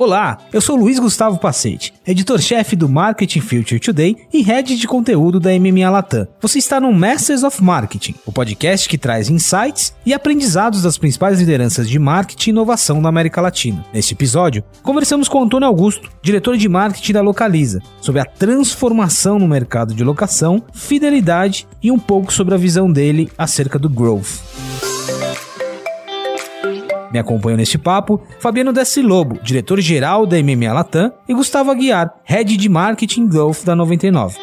Olá, eu sou Luiz Gustavo Pacete, editor-chefe do Marketing Future Today e head de conteúdo da MMA Latam. Você está no Masters of Marketing, o podcast que traz insights e aprendizados das principais lideranças de marketing e inovação da América Latina. Neste episódio, conversamos com Antônio Augusto, diretor de marketing da Localiza, sobre a transformação no mercado de locação, fidelidade e um pouco sobre a visão dele acerca do growth. Me acompanham neste papo Fabiano Dessi Lobo, diretor-geral da MMA Latam, e Gustavo Aguiar, head de marketing Golf da 99.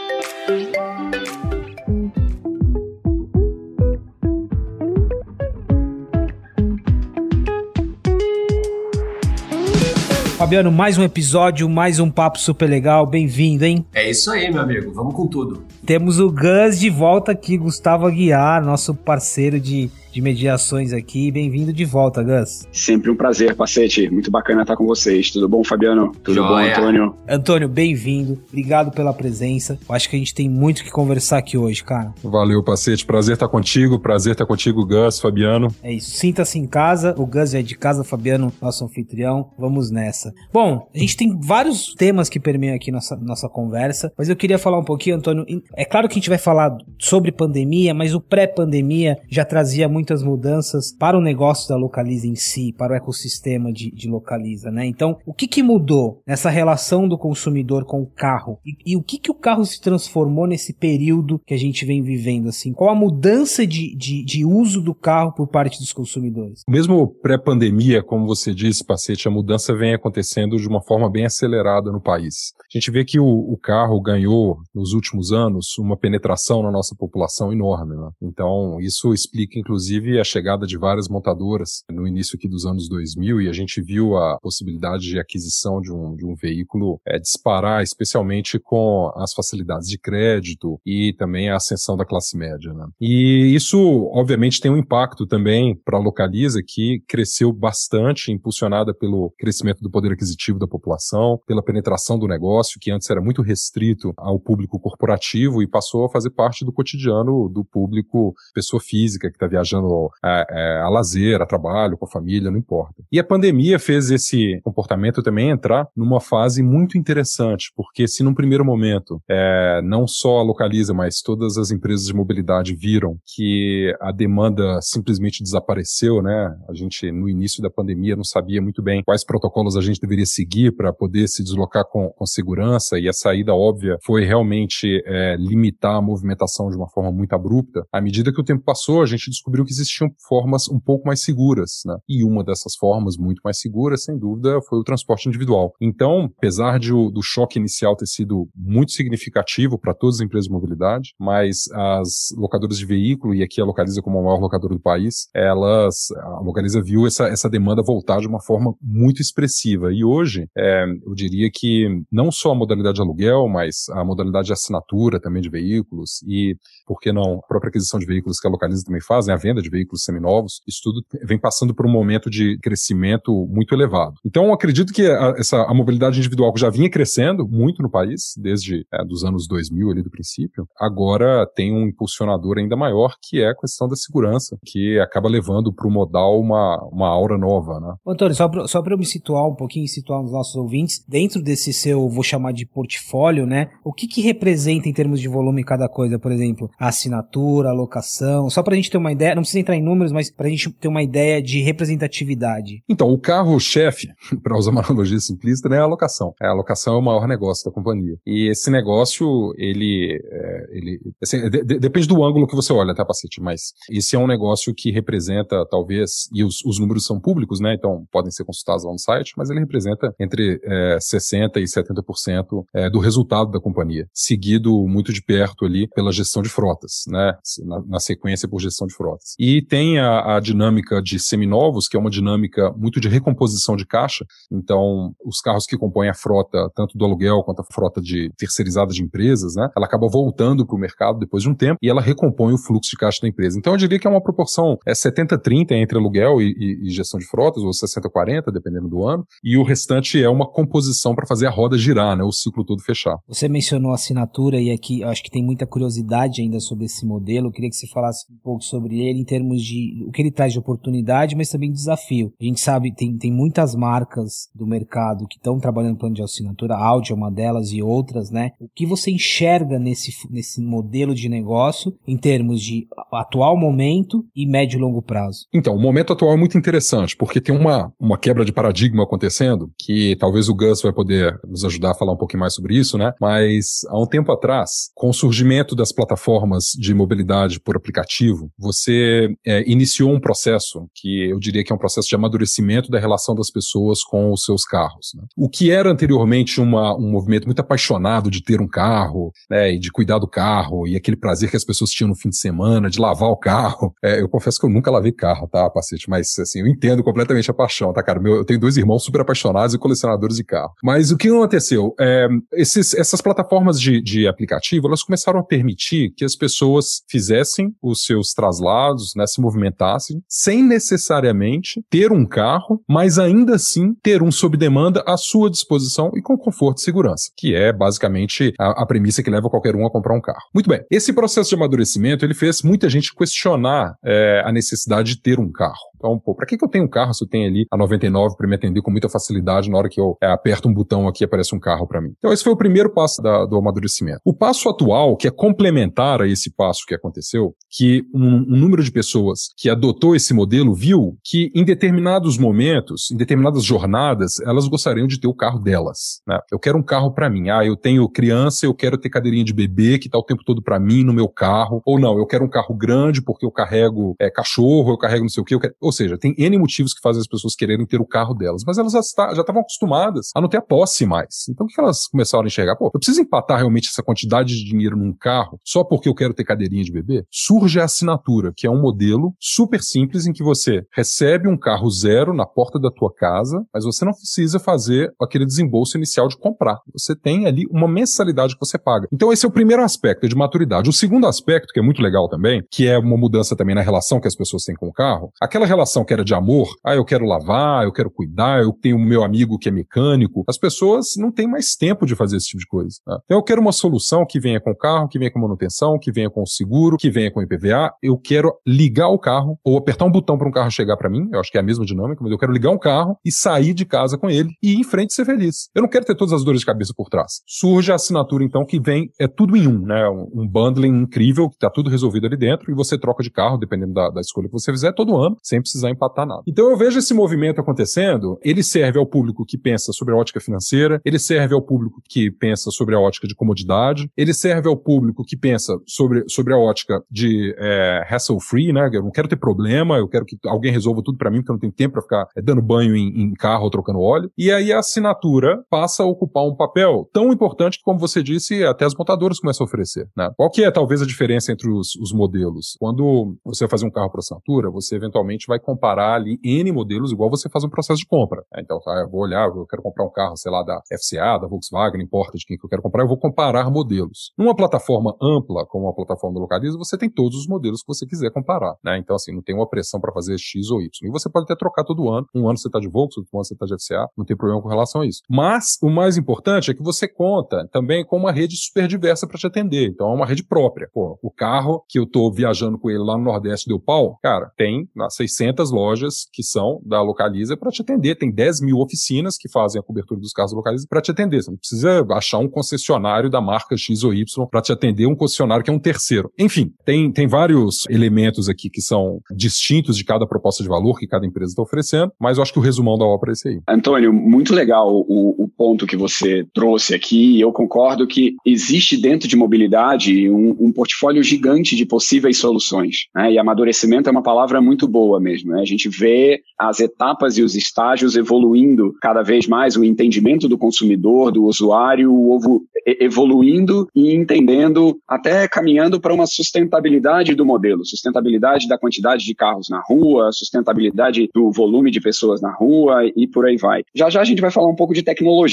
Fabiano, mais um episódio, mais um papo super legal. Bem-vindo, hein? É isso aí, meu amigo. Vamos com tudo. Temos o Gus de volta aqui, Gustavo Aguiar, nosso parceiro de de mediações aqui. Bem-vindo de volta, Gus. Sempre um prazer, Pacete. Muito bacana estar com vocês. Tudo bom, Fabiano? Tudo Joia. bom, Antônio? Antônio, bem-vindo. Obrigado pela presença. Eu acho que a gente tem muito que conversar aqui hoje, cara. Valeu, Pacete. Prazer estar contigo. Prazer estar contigo, Gus, Fabiano. É isso. Sinta-se em casa. O Gus é de casa, Fabiano, nosso anfitrião. Vamos nessa. Bom, a gente tem vários temas que permeiam aqui nossa, nossa conversa, mas eu queria falar um pouquinho, Antônio. É claro que a gente vai falar sobre pandemia, mas o pré-pandemia já trazia muito muitas mudanças para o negócio da Localiza em si, para o ecossistema de, de Localiza, né? Então, o que, que mudou nessa relação do consumidor com o carro? E, e, o que, que o carro se transformou nesse período que a gente vem vivendo, assim? Qual a mudança de, de, de uso do carro por parte dos consumidores? Mesmo pré-pandemia, como você disse, Pacete, a mudança vem acontecendo de uma forma bem acelerada no país. A gente vê que o, o carro ganhou, nos últimos anos, uma penetração na nossa população enorme, né? Então, isso explica, inclusive, inclusive a chegada de várias montadoras no início aqui dos anos 2000 e a gente viu a possibilidade de aquisição de um, de um veículo é, disparar, especialmente com as facilidades de crédito e também a ascensão da classe média. Né? E isso, obviamente, tem um impacto também para a Localiza, que cresceu bastante, impulsionada pelo crescimento do poder aquisitivo da população, pela penetração do negócio, que antes era muito restrito ao público corporativo e passou a fazer parte do cotidiano do público pessoa física que está viajando a, é, é, a lazer, a trabalho, com a família, não importa. E a pandemia fez esse comportamento também entrar numa fase muito interessante, porque se num primeiro momento é, não só a Localiza, mas todas as empresas de mobilidade viram que a demanda simplesmente desapareceu, né? A gente no início da pandemia não sabia muito bem quais protocolos a gente deveria seguir para poder se deslocar com, com, segurança e a saída óbvia foi realmente é, limitar a movimentação de uma forma muito abrupta. À medida que o tempo passou, a gente descobriu que existiam formas um pouco mais seguras, né? E uma dessas formas muito mais seguras, sem dúvida, foi o transporte individual. Então, apesar de o, do choque inicial ter sido muito significativo para todas as empresas de mobilidade, mas as locadoras de veículo, e aqui a Localiza como a maior locadora do país, elas, a Localiza viu essa, essa demanda voltar de uma forma muito expressiva. E hoje, é, eu diria que não só a modalidade de aluguel, mas a modalidade de assinatura também de veículos e, por que não, a própria aquisição de veículos que a Localiza também faz, né, a venda venda de veículos seminovos, isso tudo vem passando por um momento de crescimento muito elevado. Então, acredito que a, essa, a mobilidade individual que já vinha crescendo muito no país, desde é, dos anos 2000 ali do princípio, agora tem um impulsionador ainda maior, que é a questão da segurança, que acaba levando para o modal uma, uma aura nova, né? Antônio, só para só eu me situar um pouquinho, situar os nossos ouvintes, dentro desse seu, vou chamar de portfólio, né? O que que representa em termos de volume cada coisa? Por exemplo, a assinatura, a locação, só para a gente ter uma ideia, não precisa entrar em números, mas para a gente ter uma ideia de representatividade. Então, o carro-chefe, para usar uma analogia simplista, né, é a alocação. A alocação é o maior negócio da companhia. E esse negócio, ele, é, ele assim, de, de, depende do ângulo que você olha, tá, Pacete? Mas esse é um negócio que representa, talvez, e os, os números são públicos, né, então podem ser consultados lá no site, mas ele representa entre é, 60% e 70% é, do resultado da companhia, seguido muito de perto ali pela gestão de frotas, né, na, na sequência por gestão de frotas. E tem a, a dinâmica de seminovos, que é uma dinâmica muito de recomposição de caixa. Então, os carros que compõem a frota, tanto do aluguel quanto a frota de terceirizada de empresas, né, ela acaba voltando para o mercado depois de um tempo e ela recompõe o fluxo de caixa da empresa. Então, eu diria que é uma proporção é 70-30 entre aluguel e, e, e, gestão de frotas, ou 60-40, dependendo do ano, e o restante é uma composição para fazer a roda girar, né, o ciclo todo fechar. Você mencionou assinatura e aqui acho que tem muita curiosidade ainda sobre esse modelo. Eu queria que você falasse um pouco sobre ele termos de o que ele traz de oportunidade, mas também de desafio. A gente sabe, tem, tem muitas marcas do mercado que estão trabalhando no plano de assinatura, a Audi é uma delas e outras, né? O que você enxerga nesse, nesse modelo de negócio em termos de atual momento e médio e longo prazo? Então, o momento atual é muito interessante, porque tem uma, uma quebra de paradigma acontecendo, que talvez o Gus vai poder nos ajudar a falar um pouquinho mais sobre isso, né? Mas há um tempo atrás, com o surgimento das plataformas de mobilidade por aplicativo, você é, iniciou um processo que eu diria que é um processo de amadurecimento da relação das pessoas com os seus carros. Né? O que era anteriormente uma, um movimento muito apaixonado de ter um carro, né, e de cuidar do carro, e aquele prazer que as pessoas tinham no fim de semana, de lavar o carro. É, eu confesso que eu nunca lavei carro, tá, Pacete? Mas, assim, eu entendo completamente a paixão, tá, cara? Meu, eu tenho dois irmãos super apaixonados e colecionadores de carro. Mas o que aconteceu? É, esses, essas plataformas de, de aplicativo, elas começaram a permitir que as pessoas fizessem os seus traslados, né, se movimentassem, sem necessariamente ter um carro, mas ainda assim ter um sob demanda à sua disposição e com conforto e segurança, que é basicamente a, a premissa que leva qualquer um a comprar um carro. Muito bem, esse processo de amadurecimento ele fez muita gente questionar é, a necessidade de ter um carro. Então, pô, pra que, que eu tenho um carro se eu tenho ali a 99 para me atender com muita facilidade na hora que eu é, aperto um botão aqui aparece um carro para mim? Então, esse foi o primeiro passo da, do amadurecimento. O passo atual, que é complementar a esse passo que aconteceu, que um, um número de pessoas que adotou esse modelo viu que em determinados momentos, em determinadas jornadas, elas gostariam de ter o carro delas. Né? Eu quero um carro para mim. Ah, eu tenho criança, eu quero ter cadeirinha de bebê que tá o tempo todo para mim no meu carro. Ou não, eu quero um carro grande porque eu carrego é, cachorro, eu carrego não sei o que. Quero... Ou seja, tem N motivos que fazem as pessoas quererem ter o carro delas, mas elas já estavam acostumadas a não ter a posse mais. Então o que elas começaram a enxergar? Pô, eu preciso empatar realmente essa quantidade de dinheiro num carro só porque eu quero ter cadeirinha de bebê? Surge a assinatura, que é um modelo super simples em que você recebe um carro zero na porta da tua casa, mas você não precisa fazer aquele desembolso inicial de comprar. Você tem ali uma mensalidade que você paga. Então esse é o primeiro aspecto de maturidade. O segundo aspecto, que é muito legal também, que é uma mudança também na relação que as pessoas têm com o carro, aquela relação que era de amor, ah, eu quero lavar, eu quero cuidar, eu tenho o meu amigo que é mecânico, as pessoas não têm mais tempo de fazer esse tipo de coisa. Tá? Então eu quero uma solução que venha com o carro, que venha com manutenção, que venha com o seguro, que venha com IPVA. Eu quero ligar o carro ou apertar um botão para um carro chegar para mim. Eu acho que é a mesma dinâmica, mas eu quero ligar um carro e sair de casa com ele e ir em frente ser feliz. Eu não quero ter todas as dores de cabeça por trás. Surge a assinatura então que vem é tudo em um, né? Um bundling incrível que tá tudo resolvido ali dentro e você troca de carro dependendo da, da escolha que você fizer todo ano, sem precisar empatar nada. Então eu vejo esse movimento acontecendo, ele serve ao público que pensa sobre a ótica financeira, ele serve ao público que pensa sobre a ótica de comodidade, ele serve ao público que pensa sobre, sobre a ótica de é, hassle-free, né? Eu não quero ter problema, eu quero que alguém resolva tudo para mim, porque eu não tenho tempo para ficar é, dando banho em, em carro ou trocando óleo. E aí a assinatura passa a ocupar um papel tão importante que, como você disse, até as montadoras começam a oferecer. Né? Qual que é talvez a diferença entre os, os modelos? Quando você vai fazer um carro por assinatura, você eventualmente vai comparar ali N modelos, igual você faz um processo de compra. É, então, tá, eu vou olhar, eu quero comprar um carro, sei lá, da FCA, da Volkswagen, importa de quem que eu quero comprar, eu vou comparar modelos. Numa plataforma ampla, como a plataforma do Localiza, você tem todos os modelos que você quiser comparar. Né? Então, assim, não tem uma pressão para fazer X ou Y. E você pode até trocar todo ano. Um ano você está de Volkswagen, outro ano você está de FCA, não tem problema com relação a isso. Mas o mais importante é que você conta também com uma rede super diversa para te atender. Então, é uma rede própria. Pô, o carro que eu tô viajando com ele lá no Nordeste deu pau, cara, tem 600 lojas que são da Localiza para te atender. Tem 10 mil oficinas que fazem a cobertura dos carros da Localiza para te atender. Você não precisa achar um concessionário da marca X ou Y para te atender um concessionário que é um terceiro. Enfim, tem, tem vários elementos aqui que são distintos de cada proposta de valor que cada empresa está oferecendo, mas eu acho que o resumão da obra é esse aí. Antônio, muito legal o, o ponto que você trouxe aqui. Eu concordo que existe dentro de mobilidade um, um portfólio gigante de possíveis soluções. Né? E amadurecimento é uma palavra muito boa mesmo. Né? A gente vê as etapas e os estágios evoluindo cada vez mais, o entendimento do consumidor, do usuário, o evoluindo e entendendo, até caminhando para uma sustentabilidade do modelo, sustentabilidade da quantidade de carros na rua, sustentabilidade do volume de pessoas na rua e por aí vai. Já já a gente vai falar um pouco de tecnologia,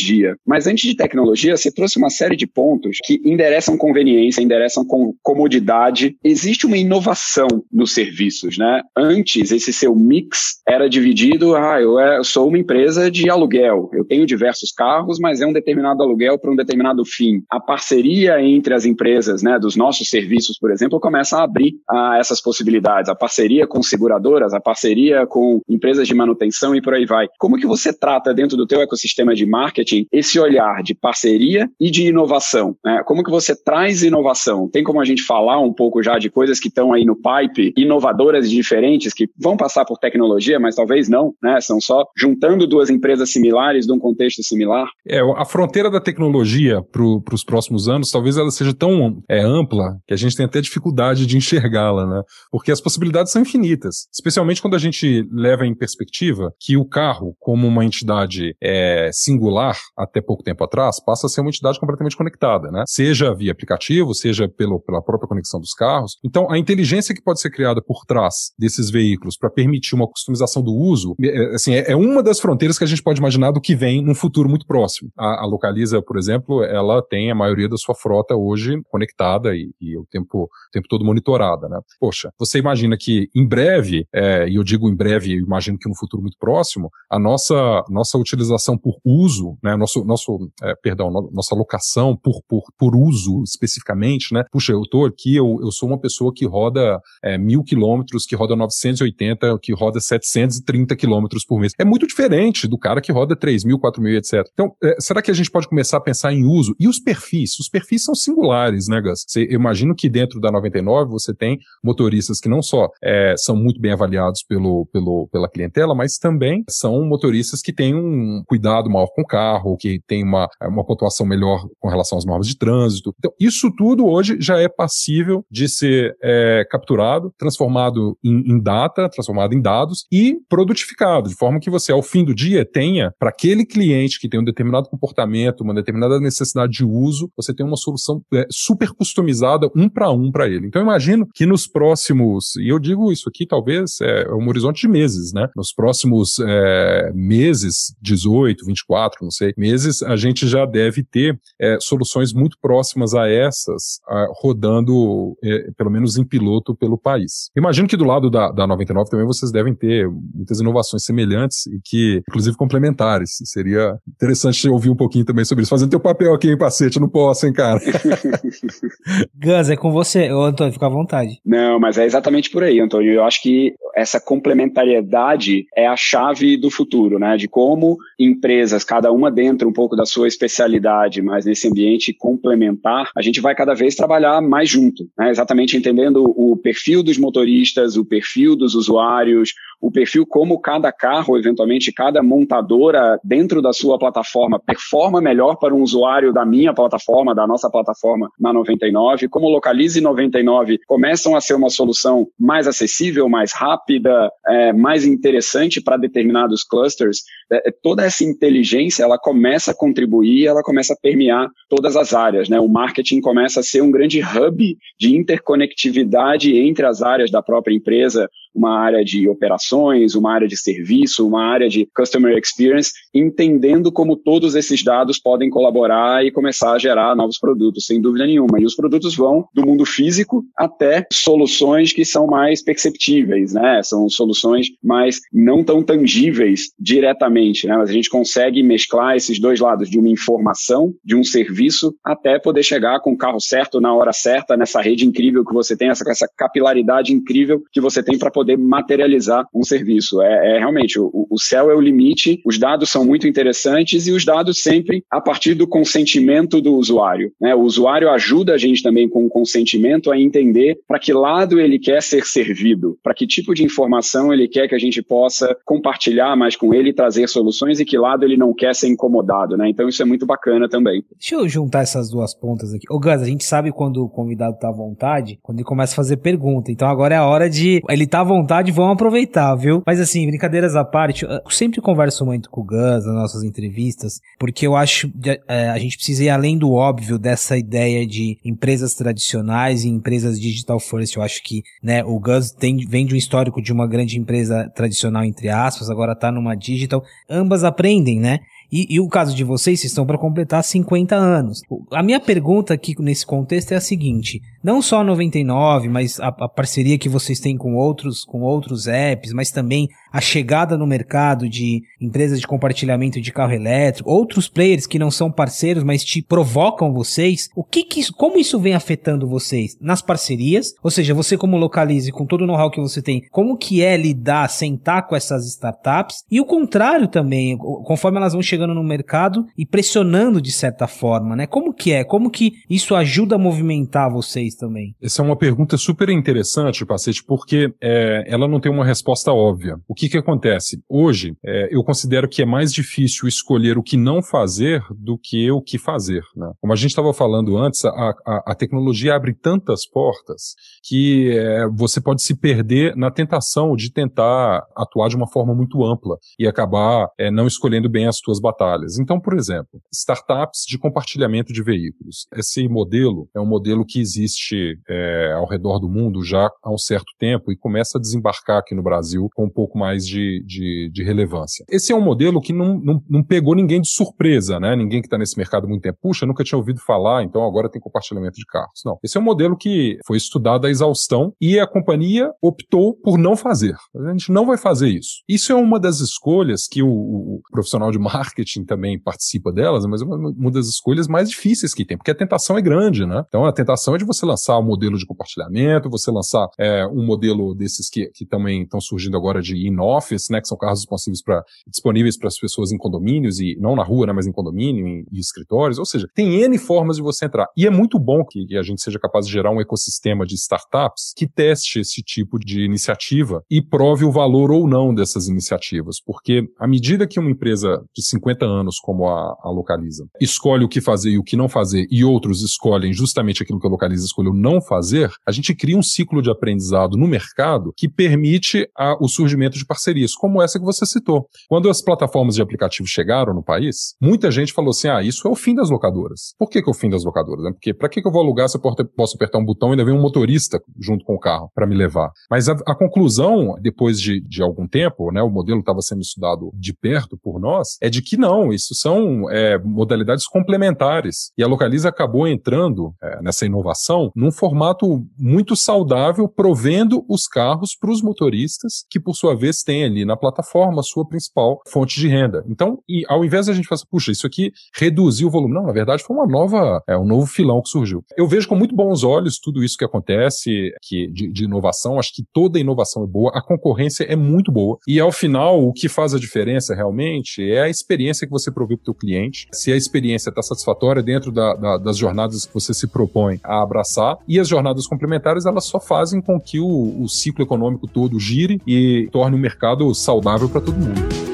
mas antes de tecnologia, você trouxe uma série de pontos que endereçam conveniência, endereçam com comodidade. Existe uma inovação nos serviços, né? Antes, esse seu mix era dividido, ah, é, eu sou uma empresa de aluguel, eu tenho diversos carros, mas é um determinado aluguel para um determinado fim. A parceria entre as empresas, né, dos nossos serviços, por exemplo, começa a abrir ah, essas possibilidades. A parceria com seguradoras, a parceria com empresas de manutenção e por aí vai. Como que você trata dentro do teu ecossistema de marketing esse olhar de parceria e de inovação? Né? Como que você traz inovação? Tem como a gente falar um pouco já de coisas que estão aí no pipe, inovadoras e diferentes, que vão passar por tecnologia, mas talvez não, né? São só juntando duas empresas similares de um contexto similar. É, a fronteira da tecnologia para os próximos anos, talvez ela seja tão é, ampla que a gente tem até dificuldade de enxergá-la, né? Porque as possibilidades são infinitas, especialmente quando a gente leva em perspectiva que o carro, como uma entidade é, singular até pouco tempo atrás, passa a ser uma entidade completamente conectada, né? Seja via aplicativo, seja pelo, pela própria conexão dos carros. Então, a inteligência que pode ser criada por trás desses veículos para permitir uma customização do uso, é, assim, é, é, uma das fronteiras que a gente pode imaginar do que vem num futuro muito próximo. A, a Localiza, por exemplo, ela tem a maioria da sua frota hoje conectada e, e o tempo, tempo todo monitorada, né? Poxa, você imagina que em breve, é, e eu digo em breve, eu imagino que no futuro muito próximo, a nossa, nossa utilização por uso, né, nosso, nosso é, perdão, no, nossa locação por, por, por uso especificamente, né? Puxa, eu tô aqui, eu, eu sou uma pessoa que roda é, mil quilômetros, que roda 980, que roda 730 quilômetros por mês. É muito diferente do cara que roda 3 mil, 4 mil, etc. Então, é, será que a gente pode começar a pensar em uso? E os perfis? Os perfis são singulares, né, Gus? Você, eu imagino que dentro da 99 você tem motoristas que não só é, são muito bem avaliados pelo, pelo, pela clientela, mas também são motoristas que têm um cuidado maior com o carro, que têm uma, uma pontuação melhor com relação às normas de trânsito. Então, isso tudo hoje já é passível de ser é, capturado, transformado em, em data, transformado em dados e produtificado, de forma que você, ao fim do dia, tenha, para aquele cliente que tem um determinado comportamento, uma determinada necessidade de uso, você tem uma solução é, super customizada, um para um para ele. Então, imagino que nos próximos, e eu digo isso aqui, talvez, é, é um horizonte de meses, né? Nos próximos é, meses, 18, 24, não sei, meses, a gente já deve ter é, soluções muito próximas a essas, a, rodando, é, pelo menos em piloto, pelo país. Imagino que do lado da, da 99 também vocês devem ter muitas inovações semelhantes e que, inclusive, complementares. Seria interessante ouvir um pouquinho também sobre isso. Fazendo teu papel aqui, em Pacete, eu não posso, hein, cara? Gus, é com você. Ô, Antônio, fica à vontade. Não, mas é exatamente por aí, Antônio. Eu acho que essa complementariedade é a chave do futuro, né? De como empresas, cada uma dentro um pouco da sua especialidade, mas nesse ambiente complementar, a gente vai cada vez trabalhar mais junto, né? Exatamente entendendo o perfil dos motoristas, o perfil dos usuários, o perfil como cada carro, eventualmente cada montadora dentro da sua plataforma performa melhor para um usuário da minha plataforma, da nossa plataforma na 99, como Localize 99 começam a ser uma solução mais acessível, mais rápida, é, mais interessante para determinados clusters, é, é, toda essa inteligência ela começa a contribuir, ela começa a permear todas as áreas, né? O marketing começa a ser um grande hub de interconectividade entre as áreas da própria empresa, uma área de operações, uma área de serviço, uma área de customer experience, entendendo como todos esses dados podem colaborar e começar a gerar novos produtos, sem dúvida nenhuma. E os produtos vão do mundo físico até soluções que são mais perceptíveis, né? São soluções mais não tão tangíveis diretamente, né? Mas a gente consegue mesclar esses dois lados de uma informação, de um serviço, até poder chegar com o carro certo na hora certa, nessa rede incrível que você tem, essa, essa capilaridade incrível que você tem para poder poder materializar um serviço. É, é realmente, o, o céu é o limite, os dados são muito interessantes e os dados sempre a partir do consentimento do usuário. Né? O usuário ajuda a gente também com o consentimento a entender para que lado ele quer ser servido, para que tipo de informação ele quer que a gente possa compartilhar mais com ele, trazer soluções e que lado ele não quer ser incomodado. Né? Então isso é muito bacana também. Deixa eu juntar essas duas pontas aqui. Ô Gus, a gente sabe quando o convidado está à vontade, quando ele começa a fazer pergunta. Então agora é a hora de. Ele tá à vontade, vamos aproveitar. inevitável. Mas assim, brincadeiras à parte, eu sempre converso muito com o Gus nas nossas entrevistas, porque eu acho que é, a gente precisa ir além do óbvio dessa ideia de empresas tradicionais e empresas digital first. Eu acho que, né, o Gus tem, vem de um histórico de uma grande empresa tradicional, entre aspas, agora tá numa digital. Ambas aprendem, né? E, e, o caso de vocês, vocês estão para completar 50 anos. A minha pergunta aqui nesse contexto é a seguinte: não só a 99, mas a, a, parceria que vocês têm com outros, com outros apps, mas também a chegada no mercado de empresas de compartilhamento de carro elétrico, outros players que não são parceiros, mas te provocam vocês. O que, que como isso vem afetando vocês nas parcerias? Ou seja, você como localize com todo o know-how que você tem, como que é lidar, sentar com essas startups? E o contrário também, conforme elas vão no mercado e pressionando de certa forma, né? Como que é? Como que isso ajuda a movimentar vocês também? Essa é uma pergunta super interessante, Pacete, porque é, ela não tem uma resposta óbvia. O que que, que acontece? Hoje, é, eu considero que é mais difícil escolher o que não fazer do que o que fazer. Né? Como a gente estava falando antes, a, a, a, tecnologia abre tantas portas que é, você pode se perder na tentação de tentar atuar de uma forma muito ampla e acabar é, não escolhendo bem as suas batalhas. Então, por exemplo, startups de compartilhamento de veículos. Esse modelo é um modelo que existe é, ao redor do mundo já há um certo tempo e começa a desembarcar aqui no Brasil com um pouco mais de, de, de relevância. Esse é um modelo que não, não, não pegou ninguém de surpresa, né? Ninguém que está nesse mercado há muito tempo. Puxa, nunca tinha ouvido falar, então agora tem compartilhamento de carros. Não. Esse é um modelo que foi estudado à exaustão e a companhia optou por não fazer. A gente não vai fazer isso. Isso é uma das escolhas que o, o profissional de marketing também participa delas, mas é uma, uma das escolhas mais difíceis que tem, porque a tentação é grande, né? Então a tentação é de você lançar um modelo de compartilhamento, você lançar é, um modelo desses que, que também estão surgindo agora de in office, né, que são carros disponíveis para disponíveis para as pessoas em condomínios e não na rua, né, mas em condomínio e escritórios. Ou seja, tem N formas de você entrar. E é muito bom que, que a gente seja capaz de gerar um ecossistema de startups que teste esse tipo de iniciativa e prove o valor ou não dessas iniciativas, porque à medida que uma empresa de 50 anos como a, a Localiza escolhe o que fazer e o que não fazer e outros escolhem justamente aquilo que a Localiza escolheu não fazer, a gente cria um ciclo de aprendizado no mercado que permite a, o surgimento de parcerias, como essa que você citou. Quando as plataformas de aplicativo chegaram no país, muita gente falou assim: ah, isso é o fim das locadoras. Por que, que é o fim das locadoras? Porque para que, que eu vou alugar se eu posso apertar um botão e ainda vem um motorista junto com o carro para me levar? Mas a, a conclusão, depois de, de, algum tempo, né, o modelo estava sendo estudado de perto por nós, é de que não, isso são é, modalidades complementares. E a Localiza acabou entrando é, nessa inovação num formato muito saudável, provendo os carros para os motoristas, que por sua vez tem ali na plataforma sua principal fonte de renda. Então, e ao invés de a gente falar, puxa, isso aqui reduziu o volume. Não, na verdade foi uma nova, é um novo filão que surgiu. Eu vejo com muito bons olhos tudo isso que acontece que de, de inovação. Acho que toda inovação é boa, a concorrência é muito boa. E ao final, o que faz a diferença realmente é a experiência que você provê para o cliente. Se a experiência está satisfatória dentro da, da, das jornadas que você se propõe a abraçar. E as jornadas complementares, elas só fazem com que o, o ciclo econômico todo gire e torne o mercado saudável para todo mundo.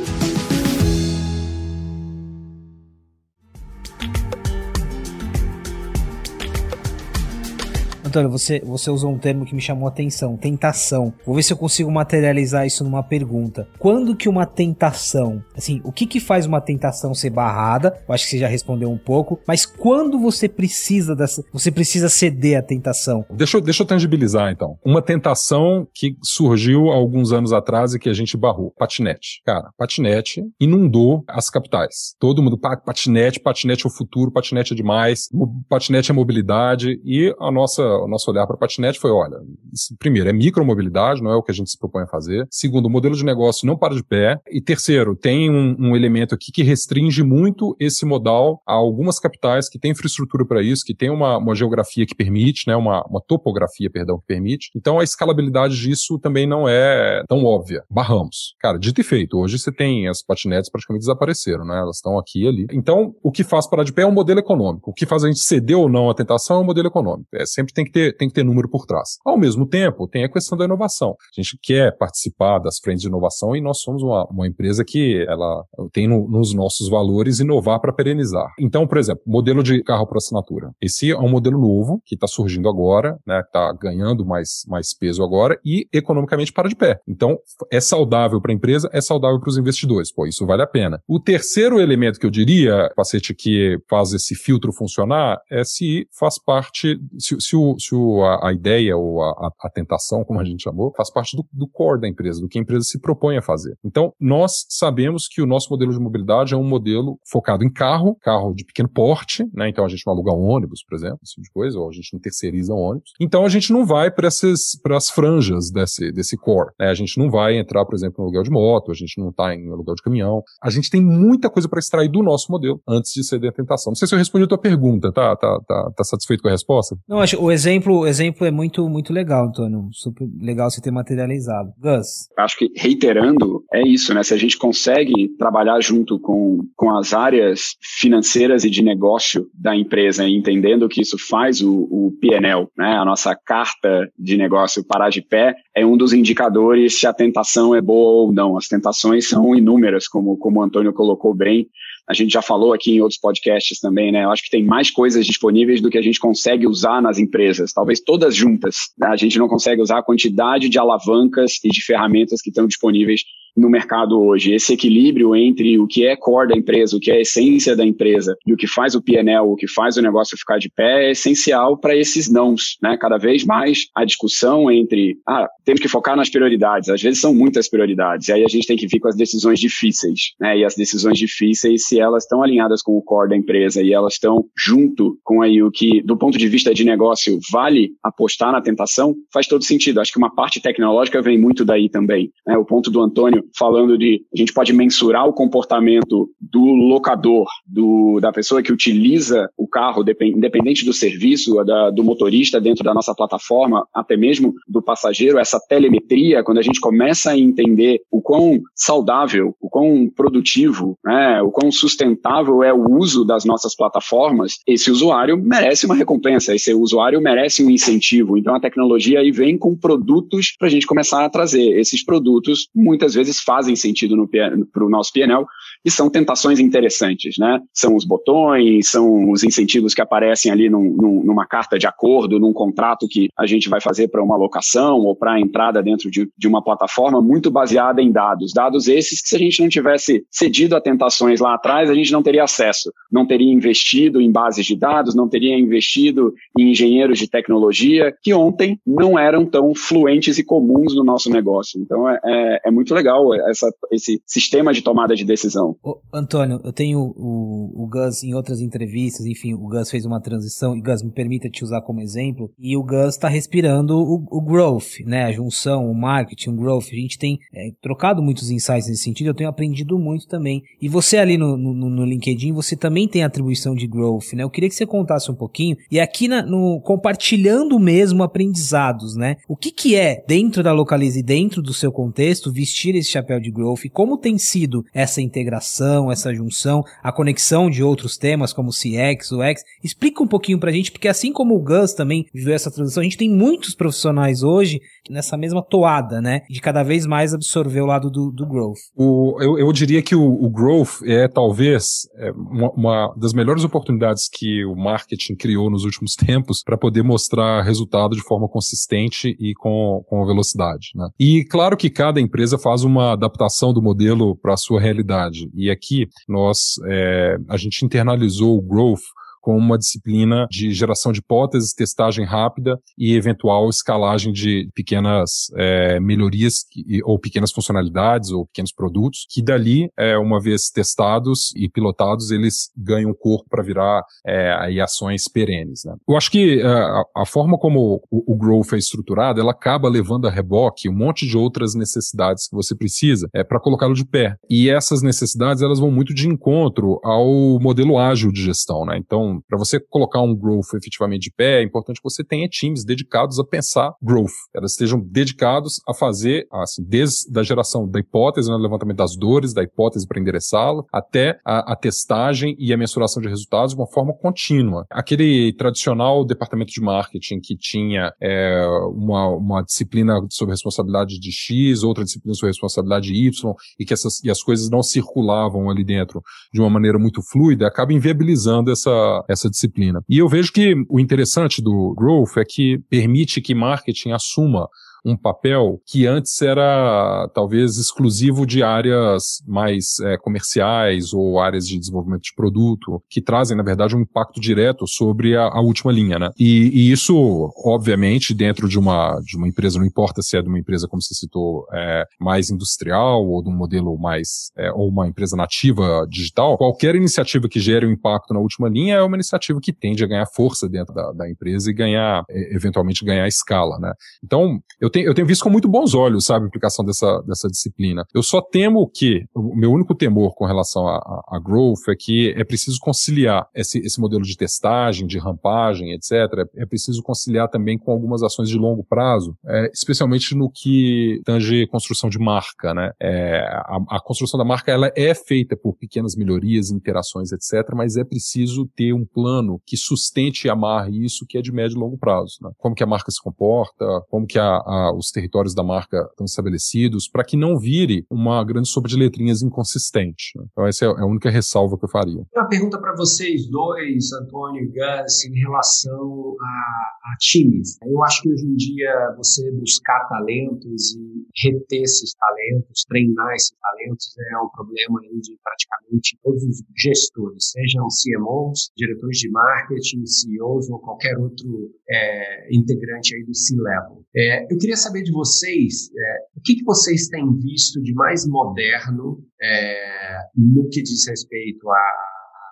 Antônio, você, você usou um termo que me chamou a atenção, tentação. Vou ver se eu consigo materializar isso numa pergunta. Quando que uma tentação, assim, o que que faz uma tentação ser barrada? Eu acho que você já respondeu um pouco, mas quando você precisa dessa, você precisa ceder à tentação? Deixa eu, deixa eu tangibilizar então. Uma tentação que surgiu há alguns anos atrás e que a gente barrou, patinete. Cara, patinete inundou as capitais. Todo mundo, patinete, patinete é o futuro, patinete é demais, patinete é mobilidade e a nossa o nosso olhar para patinete foi, olha, isso, primeiro, é micromobilidade, não é o que a gente se propõe a fazer. Segundo, o modelo de negócio não para de pé. E terceiro, tem um, um elemento aqui que restringe muito esse modal a algumas capitais que têm infraestrutura para isso, que tem uma, uma geografia que permite, né, uma, uma topografia, perdão, que permite. Então a escalabilidade disso também não é tão óbvia. Barramos. Cara, dito e feito, hoje você tem as patinetes praticamente desapareceram, né? Elas estão aqui e ali. Então, o que faz parar de pé é um modelo econômico. O que faz a gente ceder ou não à tentação é um modelo econômico. É, sempre tem que que ter, tem que ter número por trás. Ao mesmo tempo, tem a questão da inovação. A gente quer participar das frentes de inovação e nós somos uma, uma empresa que ela tem no, nos nossos valores inovar para perenizar. Então, por exemplo, modelo de carro por assinatura. Esse é um modelo novo que está surgindo agora, né? Está ganhando mais, mais peso agora e economicamente para de pé. Então, é saudável para a empresa, é saudável para os investidores. Pô, isso vale a pena. O terceiro elemento que eu diria, Pacete, que faz esse filtro funcionar é se faz parte, se, se, o, se o, a, a, ideia ou a, a, tentação, como a gente chamou, faz parte do, do core da empresa, do que a empresa se propõe a fazer. Então, nós sabemos que o nosso modelo de mobilidade é um modelo focado em carro, carro de pequeno porte, né? Então a gente não aluga um ônibus, por exemplo, esse tipo de coisa, ou a gente não terceiriza um ônibus. Então a gente não vai para as franjas desse, desse core. Né? A gente não vai entrar, por exemplo, no aluguel de moto, a gente não está em aluguel de caminhão. A gente tem muita coisa para extrair do nosso modelo antes de ceder a tentação. Não sei se eu respondi a tua pergunta, tá? Tá, tá, tá satisfeito com a resposta? Não, acho o exemplo, o exemplo é muito, muito legal, Antônio. Super legal você ter materializado. Gus. Acho que reiterando, é isso, né? Se a gente consegue trabalhar junto com, com as áreas financeiras e de negócio da empresa, entendendo que isso faz o, o PNL, né? A nossa carta de negócio parar de pé é um dos indicadores se a tentação é boa ou não. As tentações são inúmeras, como, como o Antônio colocou bem. A gente já falou aqui em outros podcasts também, né? Eu acho que tem mais coisas disponíveis do que a gente consegue usar nas empresas, talvez todas juntas. Né? A gente não consegue usar a quantidade de alavancas e de ferramentas que estão disponíveis no mercado hoje. Esse equilíbrio entre o que é core da empresa, o que é a essência da empresa e o que faz o PNL, o que faz o negócio ficar de pé é essencial para esses nãos, né? Cada vez mais a discussão entre, ah, temos que focar nas prioridades. Às vezes são muitas prioridades. E aí a gente tem que vir com as decisões difíceis, né? E as decisões difíceis, se elas estão alinhadas com o core da empresa e elas estão junto com aí o que, do ponto de vista de negócio, vale apostar na tentação, faz todo sentido. Acho que uma parte tecnológica vem muito daí também. Né? O ponto do Antônio falando de a gente pode mensurar o comportamento do locador, do, da pessoa que utiliza o carro, independente do serviço, da, do motorista dentro da nossa plataforma, até mesmo do passageiro, essa telemetria, quando a gente começa a entender o quão saudável, o quão produtivo, né, o quão sustentável é o uso das nossas plataformas, esse usuário merece uma recompensa, esse usuário merece um incentivo. Então a tecnologia aí vem com produtos para a gente começar a trazer. Esses produtos muitas vezes vezes fazem sentido para o nosso PNL e são tentações interessantes, né? São os botões, são os incentivos que aparecem ali num, num, numa carta de acordo, num contrato que a gente vai fazer para uma locação ou para a entrada dentro de, de uma plataforma muito baseada em dados. Dados esses que se a gente não tivesse cedido a tentações lá atrás, a gente não teria acesso, não teria investido em bases de dados, não teria investido em engenheiros de tecnologia que ontem não eram tão fluentes e comuns no nosso negócio. Então é, é, é muito legal essa, esse sistema de tomada de decisão. Ô, Antônio, eu tenho o, o Gus em outras entrevistas, enfim, o Gus fez uma transição, e Gus me permita te usar como exemplo, e o Gus está respirando o, o, growth, né, a junção, o marketing, o growth, a gente tem é, trocado muitos insights nesse sentido, eu tenho aprendido muito também. E você ali no, no, no, LinkedIn, você também tem atribuição de growth, né, eu queria que você contasse um pouquinho, e aqui na, no, compartilhando mesmo aprendizados, né, o que que é, dentro da Localize, dentro do seu contexto, vestir esse chapéu de growth, como tem sido essa integração, essa junção, a conexão de outros temas como CX, UX. Explica um pouquinho pra gente, porque assim como o Gus também viveu essa transição, a gente tem muitos profissionais hoje nessa mesma toada, né? De cada vez mais absorver o lado do, do growth. O, eu, eu diria que o, o growth é talvez é uma, uma, das melhores oportunidades que o marketing criou nos últimos tempos para poder mostrar resultado de forma consistente e com, com velocidade. Né? E claro que cada empresa faz uma adaptação do modelo para a sua realidade. E aqui nós é, a gente internalizou o growth com uma disciplina de geração de hipóteses, testagem rápida e eventual escalagem de pequenas é, melhorias ou pequenas funcionalidades ou pequenos produtos, que dali, é, uma vez testados e pilotados, eles ganham corpo para virar é, aí ações perenes. Né? Eu acho que a, a forma como o, o, growth é estruturado, ela acaba levando a reboque um monte de outras necessidades que você precisa é, para colocá-lo de pé. E essas necessidades, elas vão muito de encontro ao modelo ágil de gestão. Né? Então, Para você colocar um growth efetivamente de pé, é importante que você tenha times dedicados a pensar growth. Elas estejam dedicados a fazer, assim, desde a geração da hipótese, né, levantamento das dores, da hipótese para endereçá-la, até a, a, testagem e a mensuração de resultados de uma forma contínua. Aquele tradicional departamento de marketing que tinha é, uma, uma disciplina sobre responsabilidade de X, outra disciplina sobre responsabilidade de Y, e que essas, e as coisas não circulavam ali dentro de uma maneira muito fluida, acaba inviabilizando essa, essa disciplina. E eu vejo que o interessante do Growth é que permite que marketing assuma um papel que antes era talvez exclusivo de áreas mais é, comerciais ou áreas de desenvolvimento de produto, que trazem, na verdade, um impacto direto sobre a, a última linha, né? E, e, isso, obviamente, dentro de uma, de uma empresa, não importa se é de uma empresa, como você citou, é, mais industrial ou de um modelo mais, é, ou uma empresa nativa digital, qualquer iniciativa que gere um impacto na última linha é uma iniciativa que tende a ganhar força dentro da, da empresa e ganhar, eventualmente ganhar escala, né? Então, eu eu tenho, eu tenho visto com muito bons olhos, sabe, a aplicação dessa, dessa disciplina. Eu só temo que, o meu único temor com relação a, a, a growth é que é preciso conciliar esse, esse modelo de testagem, de rampagem, etc. É, é preciso conciliar também com algumas ações de longo prazo, é, especialmente no que tange construção de marca, né? É, a, a, construção da marca, ela é feita por pequenas melhorias, interações, etc., mas é preciso ter um plano que sustente e amarre isso que é de médio e longo prazo, né? Como que a marca se comporta, como que a, a os territórios da marca estão estabelecidos, para que não vire uma grande sopa de letrinhas inconsistente. Né? Então, essa é a única ressalva que eu faria. Uma pergunta para vocês dois, Antônio e Gus, em relação a, a, times. Eu acho que hoje em dia você buscar talentos e reter esses talentos, treinar esses talentos, é um problema de praticamente todos os gestores, sejam CMOs, diretores de marketing, CEOs ou qualquer outro é, integrante aí do C-Level. É, eu queria saber de vocês é, o que, que vocês têm visto de mais moderno é, no que diz respeito a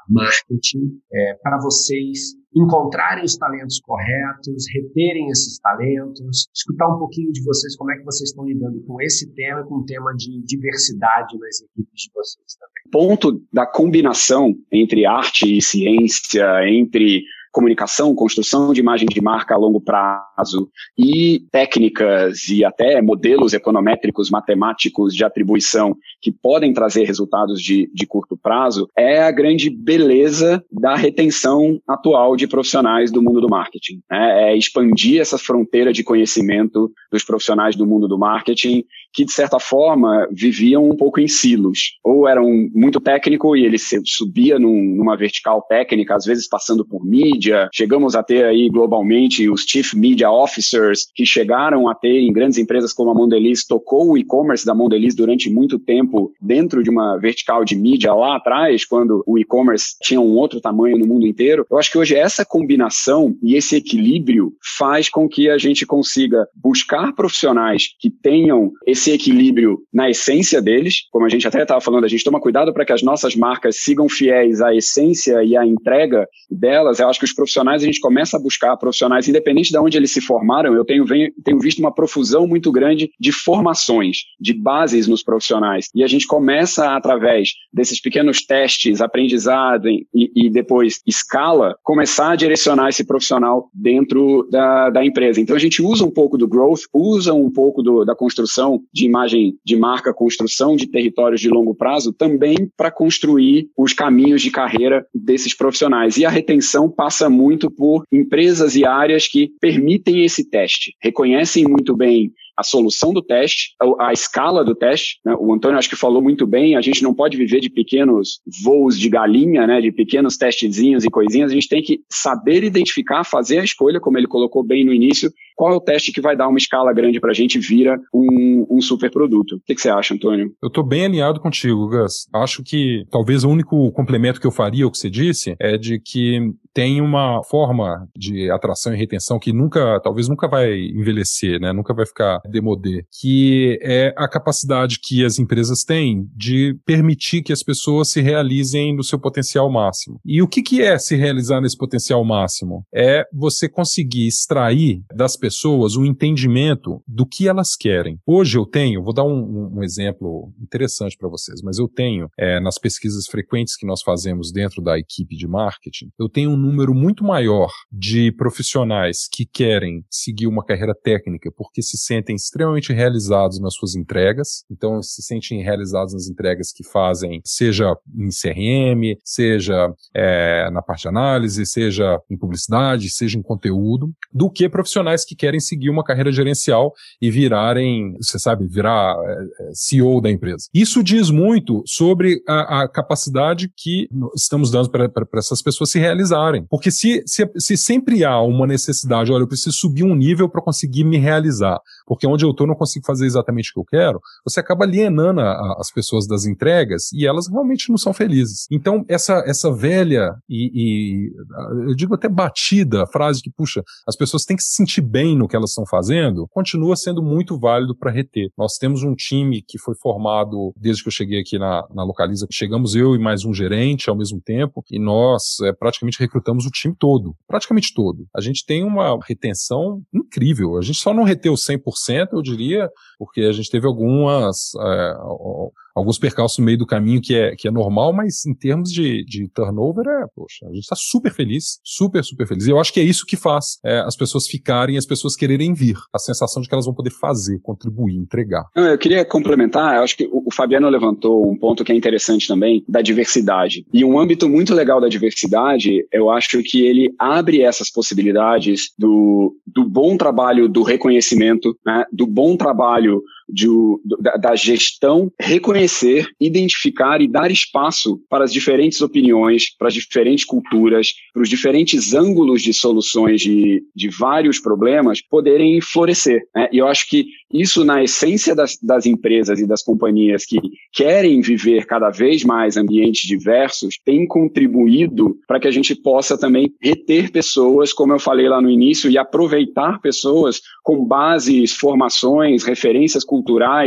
marketing é, para vocês encontrarem os talentos corretos, reterem esses talentos, escutar um pouquinho de vocês, como é que vocês estão lidando com esse tema, com o tema de diversidade nas equipes de vocês também. Ponto da combinação entre arte e ciência, entre comunicação, construção de imagem de marca a longo prazo e técnicas e até modelos econométricos matemáticos de atribuição que podem trazer resultados de, de curto prazo, é a grande beleza da retenção atual de profissionais do mundo do marketing. Né? É expandir essa fronteira de conhecimento dos profissionais do mundo do marketing que, de certa forma, viviam um pouco em silos. Ou eram muito técnico e ele subia num, numa vertical técnica, às vezes passando por mídia. Chegamos a ter aí globalmente os Chief Media Officers, que chegaram a ter em grandes empresas como a Mondelez, tocou o e-commerce da Mondelez durante muito tempo dentro de uma vertical de mídia lá atrás, quando o e-commerce tinha um outro tamanho no mundo inteiro. Eu acho que hoje essa combinação e esse equilíbrio faz com que a gente consiga buscar profissionais que tenham esse esse equilíbrio na essência deles, como a gente até estava falando, a gente toma cuidado para que as nossas marcas sigam fiéis à essência e à entrega delas. Eu acho que os profissionais, a gente começa a buscar profissionais, independente de onde eles se formaram, eu tenho, venho, tenho visto uma profusão muito grande de formações, de bases nos profissionais. E a gente começa, através desses pequenos testes, aprendizado e, e depois escala, começar a direcionar esse profissional dentro da, da empresa. Então a gente usa um pouco do growth, usa um pouco do, da construção de imagem de marca, construção de territórios de longo prazo, também para construir os caminhos de carreira desses profissionais. E a retenção passa muito por empresas e áreas que permitem esse teste, reconhecem muito bem a solução do teste, a, a escala do teste. Né? O Antônio acho que falou muito bem, a gente não pode viver de pequenos voos de galinha, né? de pequenos testezinhos e coisinhas, a gente tem que saber identificar, fazer a escolha, como ele colocou bem no início, qual é o teste que vai dar uma escala grande para a gente vira um, um super produto. O que, que você acha, Antônio? Eu estou bem alinhado contigo, Gus. Acho que talvez o único complemento que eu faria ao que você disse é de que tem uma forma de atração e retenção que nunca, talvez nunca vai envelhecer, né? Nunca vai ficar demodé, que é a capacidade que as empresas têm de permitir que as pessoas se realizem no seu potencial máximo. E o que, que é se realizar nesse potencial máximo? É você conseguir extrair das pessoas pessoas um entendimento do que elas querem. Hoje eu tenho, vou dar um, um exemplo interessante para vocês, mas eu tenho, é, nas pesquisas frequentes que nós fazemos dentro da equipe de marketing, eu tenho um número muito maior de profissionais que querem seguir uma carreira técnica porque se sentem extremamente realizados nas suas entregas, então se sentem realizados nas entregas que fazem, seja em CRM, seja é, na parte de análise, seja em publicidade, seja em conteúdo, do que profissionais que querem seguir uma carreira gerencial e virarem, você sabe, virar é, é CEO da empresa. Isso diz muito sobre a, a capacidade que estamos dando para essas pessoas se realizarem. Porque se, se, se sempre há uma necessidade, olha, eu preciso subir um nível para conseguir me realizar, porque onde eu estou não consigo fazer exatamente o que eu quero, você acaba alienando a, as pessoas das entregas e elas realmente não são felizes. Então, essa, essa velha e, e eu digo até batida frase que, puxa, as pessoas têm que se sentir bem no que elas estão fazendo, continua sendo muito válido para reter. Nós temos um time que foi formado desde que eu cheguei aqui na, na Localiza, chegamos eu e mais um gerente ao mesmo tempo, e nós é, praticamente recrutamos o time todo, praticamente todo. A gente tem uma retenção incrível, a gente só não reteu 100%, eu diria, porque a gente teve algumas... É, alguns percalços no meio do caminho que é, que é normal, mas em termos de, de turnover, é, poxa, a gente está super feliz, super, super feliz. E eu acho que é isso que faz é, as pessoas ficarem, as pessoas quererem vir. A sensação de que elas vão poder fazer, contribuir, entregar. Eu queria complementar, eu acho que o Fabiano levantou um ponto que é interessante também, da diversidade. E um âmbito muito legal da diversidade, eu acho que ele abre essas possibilidades do, do bom trabalho do reconhecimento, né, do bom trabalho de, da, da gestão reconhecer, identificar e dar espaço para as diferentes opiniões, para as diferentes culturas, para os diferentes ângulos de soluções de, de vários problemas poderem florescer. Né? E eu acho que isso, na essência das, das empresas e das companhias que querem viver cada vez mais ambientes diversos, tem contribuído para que a gente possa também reter pessoas, como eu falei lá no início, e aproveitar pessoas com bases, formações, referências culturais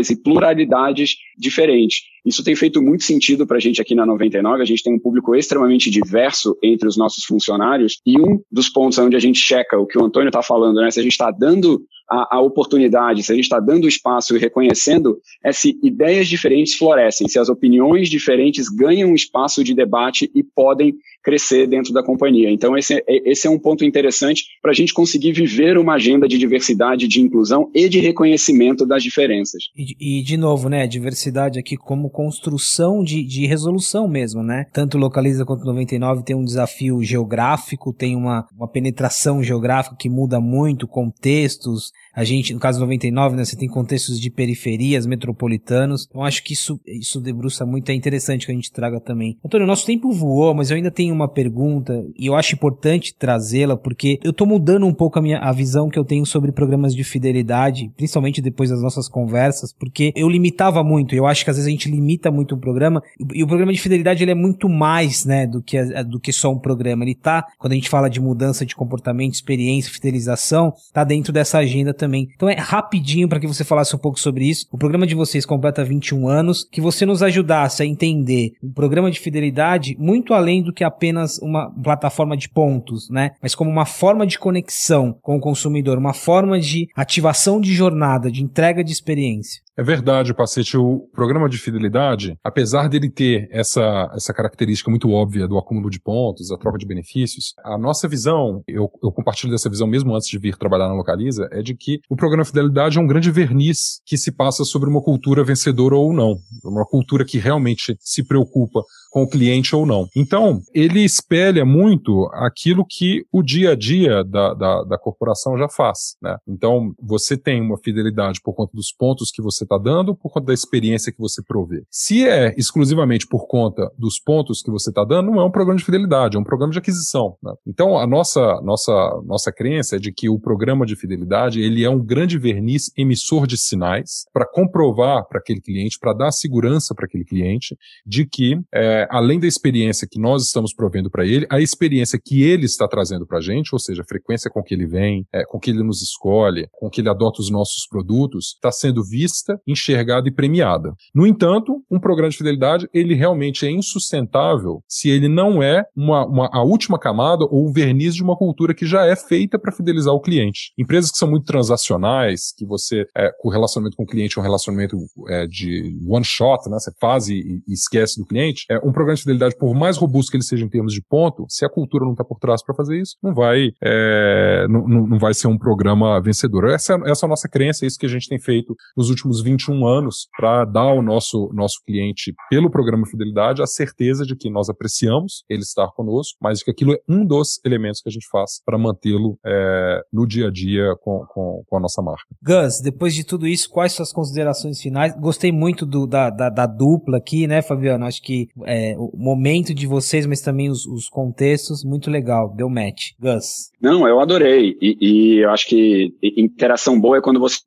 e pluralidades diferentes. Isso tem feito muito sentido para a gente aqui na 99. A gente tem um público extremamente diverso entre os nossos funcionários. E um dos pontos onde a gente checa o que o Antônio está falando, né? Se a gente está dando a, a, oportunidade, se a gente está dando espaço e reconhecendo, é se ideias diferentes florescem, se as opiniões diferentes ganham espaço de debate e podem crescer dentro da companhia. Então, esse, é, esse é um ponto interessante para a gente conseguir viver uma agenda de diversidade, de inclusão e de reconhecimento das diferenças. E, e de novo, né, diversidade aqui como construção de, de resolução mesmo, né? Tanto Localiza quanto 99 tem um desafio geográfico, tem uma, uma penetração geográfica que muda muito, contextos, a gente, no caso 99, né, você tem contextos de periferias, metropolitanos. Então acho que isso, isso debruça muito, é interessante que a gente traga também. Antônio, nosso tempo voou, mas eu ainda tenho uma pergunta e eu acho importante trazê-la porque eu tô mudando um pouco a minha a visão que eu tenho sobre programas de fidelidade, principalmente depois das nossas conversas, porque eu limitava muito. Eu acho que às vezes a gente limita muito o programa e o programa de fidelidade ele é muito mais, né, do que do que só um programa. Ele tá, quando a gente fala de mudança de comportamento, experiência, fidelização, tá dentro dessa agenda também. Então é rapidinho para que você falasse um pouco sobre isso. O programa de vocês completa 21 anos, que você nos ajudasse a entender o programa de fidelidade muito além do que apenas uma plataforma de pontos, né? Mas como uma forma de conexão com o consumidor, uma forma de ativação de jornada, de entrega de experiência. É verdade, Pacete. O programa de fidelidade, apesar dele ter essa, essa característica muito óbvia do acúmulo de pontos, a troca de benefícios, a nossa visão, eu, eu compartilho dessa visão mesmo antes de vir trabalhar na Localiza, é de que o programa de fidelidade é um grande verniz que se passa sobre uma cultura vencedora ou não. Uma cultura que realmente se preocupa com o cliente ou não. Então, ele espelha muito aquilo que o dia a dia da, da, da corporação já faz. Né? Então, você tem uma fidelidade por conta dos pontos que você está dando, por conta da experiência que você provê. Se é exclusivamente por conta dos pontos que você está dando, não é um programa de fidelidade, é um programa de aquisição. Né? Então, a nossa, nossa, nossa crença é de que o programa de fidelidade ele é um grande verniz emissor de sinais para comprovar para aquele cliente, para dar segurança para aquele cliente de que é, além da experiência que nós estamos provendo para ele, a experiência que ele está trazendo para a gente, ou seja, a frequência com que ele vem, é, com que ele nos escolhe, com que ele adota os nossos produtos, está sendo vista vista, enxergada e premiada. No entanto, um programa de fidelidade, ele realmente é insustentável se ele não é uma, uma a última camada ou o verniz de uma cultura que já é feita para fidelizar o cliente. Empresas que são muito transacionais, que você, é, o relacionamento com o cliente é um relacionamento é, de one shot, né? Você faz e, e esquece do cliente. É, um programa de fidelidade, por mais robusto que ele seja em termos de ponto, se a cultura não está por trás para fazer isso, não vai, é, não, não vai ser um programa vencedor. Essa, essa é a nossa crença, é isso que a gente tem feito nos últimos 21 anos para dar ao nosso, nosso cliente, pelo programa Fidelidade, a certeza de que nós apreciamos ele estar conosco, mas de que aquilo é um dos elementos que a gente faz para mantê-lo é, no dia a dia com, com, com, a nossa marca. Gus, depois de tudo isso, quais suas considerações finais? Gostei muito do, da, da, da, dupla aqui, né, Fabiano? Acho que é, o momento de vocês, mas também os, os contextos, muito legal. Deu match. Gus. Não, eu adorei. E, e eu acho que interação boa é quando você,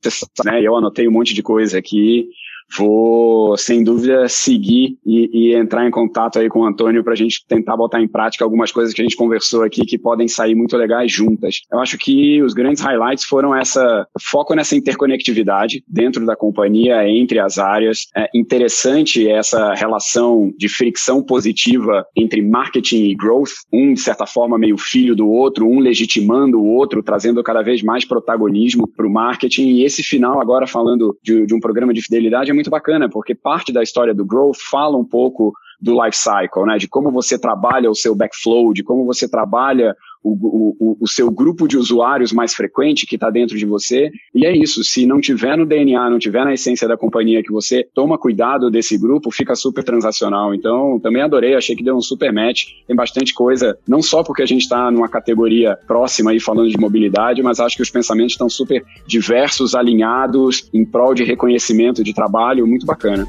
né? Eu anotei um monte de coisa aqui vou, sem dúvida, seguir e, e, entrar em contato aí com o Antônio para a gente tentar botar em prática algumas coisas que a gente conversou aqui que podem sair muito legais juntas. Eu acho que os grandes highlights foram essa foco nessa interconectividade dentro da companhia, entre as áreas. É interessante essa relação de fricção positiva entre marketing e growth, um, de certa forma, meio filho do outro, um legitimando o outro, trazendo cada vez mais protagonismo para o marketing. E esse final, agora falando de, de um programa de fidelidade, é muito bacana, porque parte da história do Growth fala um pouco do life cycle, né? De como você trabalha o seu backflow, de como você trabalha o, o, o seu grupo de usuários mais frequente que está dentro de você. E é isso. Se não tiver no DNA, não tiver na essência da companhia que você toma cuidado desse grupo, fica super transacional. Então, também adorei, achei que deu um super match. Tem bastante coisa, não só porque a gente está numa categoria próxima aí falando de mobilidade, mas acho que os pensamentos estão super diversos, alinhados, em prol de reconhecimento de trabalho, muito bacana.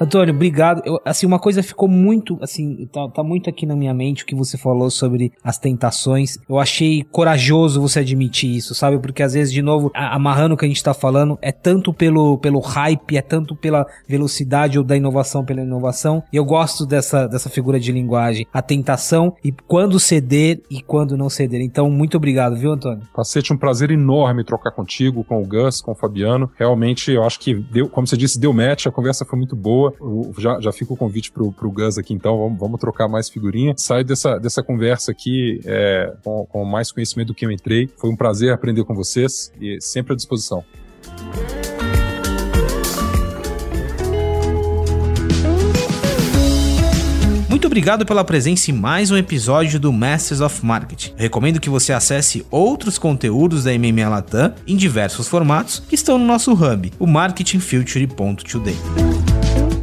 Antônio, obrigado. Eu, assim, uma coisa ficou muito, assim, tá, tá, muito aqui na minha mente o que você falou sobre as tentações. Eu achei corajoso você admitir isso, sabe? Porque às vezes, de novo, amarrando o que a gente tá falando, é tanto pelo, pelo hype, é tanto pela velocidade ou da inovação pela inovação. E eu gosto dessa, dessa figura de linguagem. A tentação e quando ceder e quando não ceder. Então, muito obrigado, viu, Antônio? Pacete, um prazer enorme trocar contigo, com o Gus, com o Fabiano. Realmente, eu acho que deu, como você disse, deu match, a conversa foi muito boa já, já fica o convite pro, pro Gus aqui, então, vamos, vamos trocar mais figurinha. Sai dessa, dessa conversa aqui é, com, com mais conhecimento do que eu entrei. Foi um prazer aprender com vocês e sempre à disposição. Muito obrigado pela presença em mais um episódio do Masters of Marketing. recomendo que você acesse outros conteúdos da MMA Latam em diversos formatos que estão no nosso hub, o marketingfuture.today.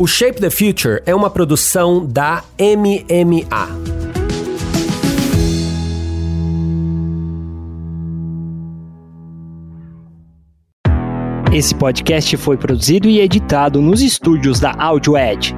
O Shape the Future é uma produção da MMA. Esse podcast foi produzido e editado nos estúdios da AudioEd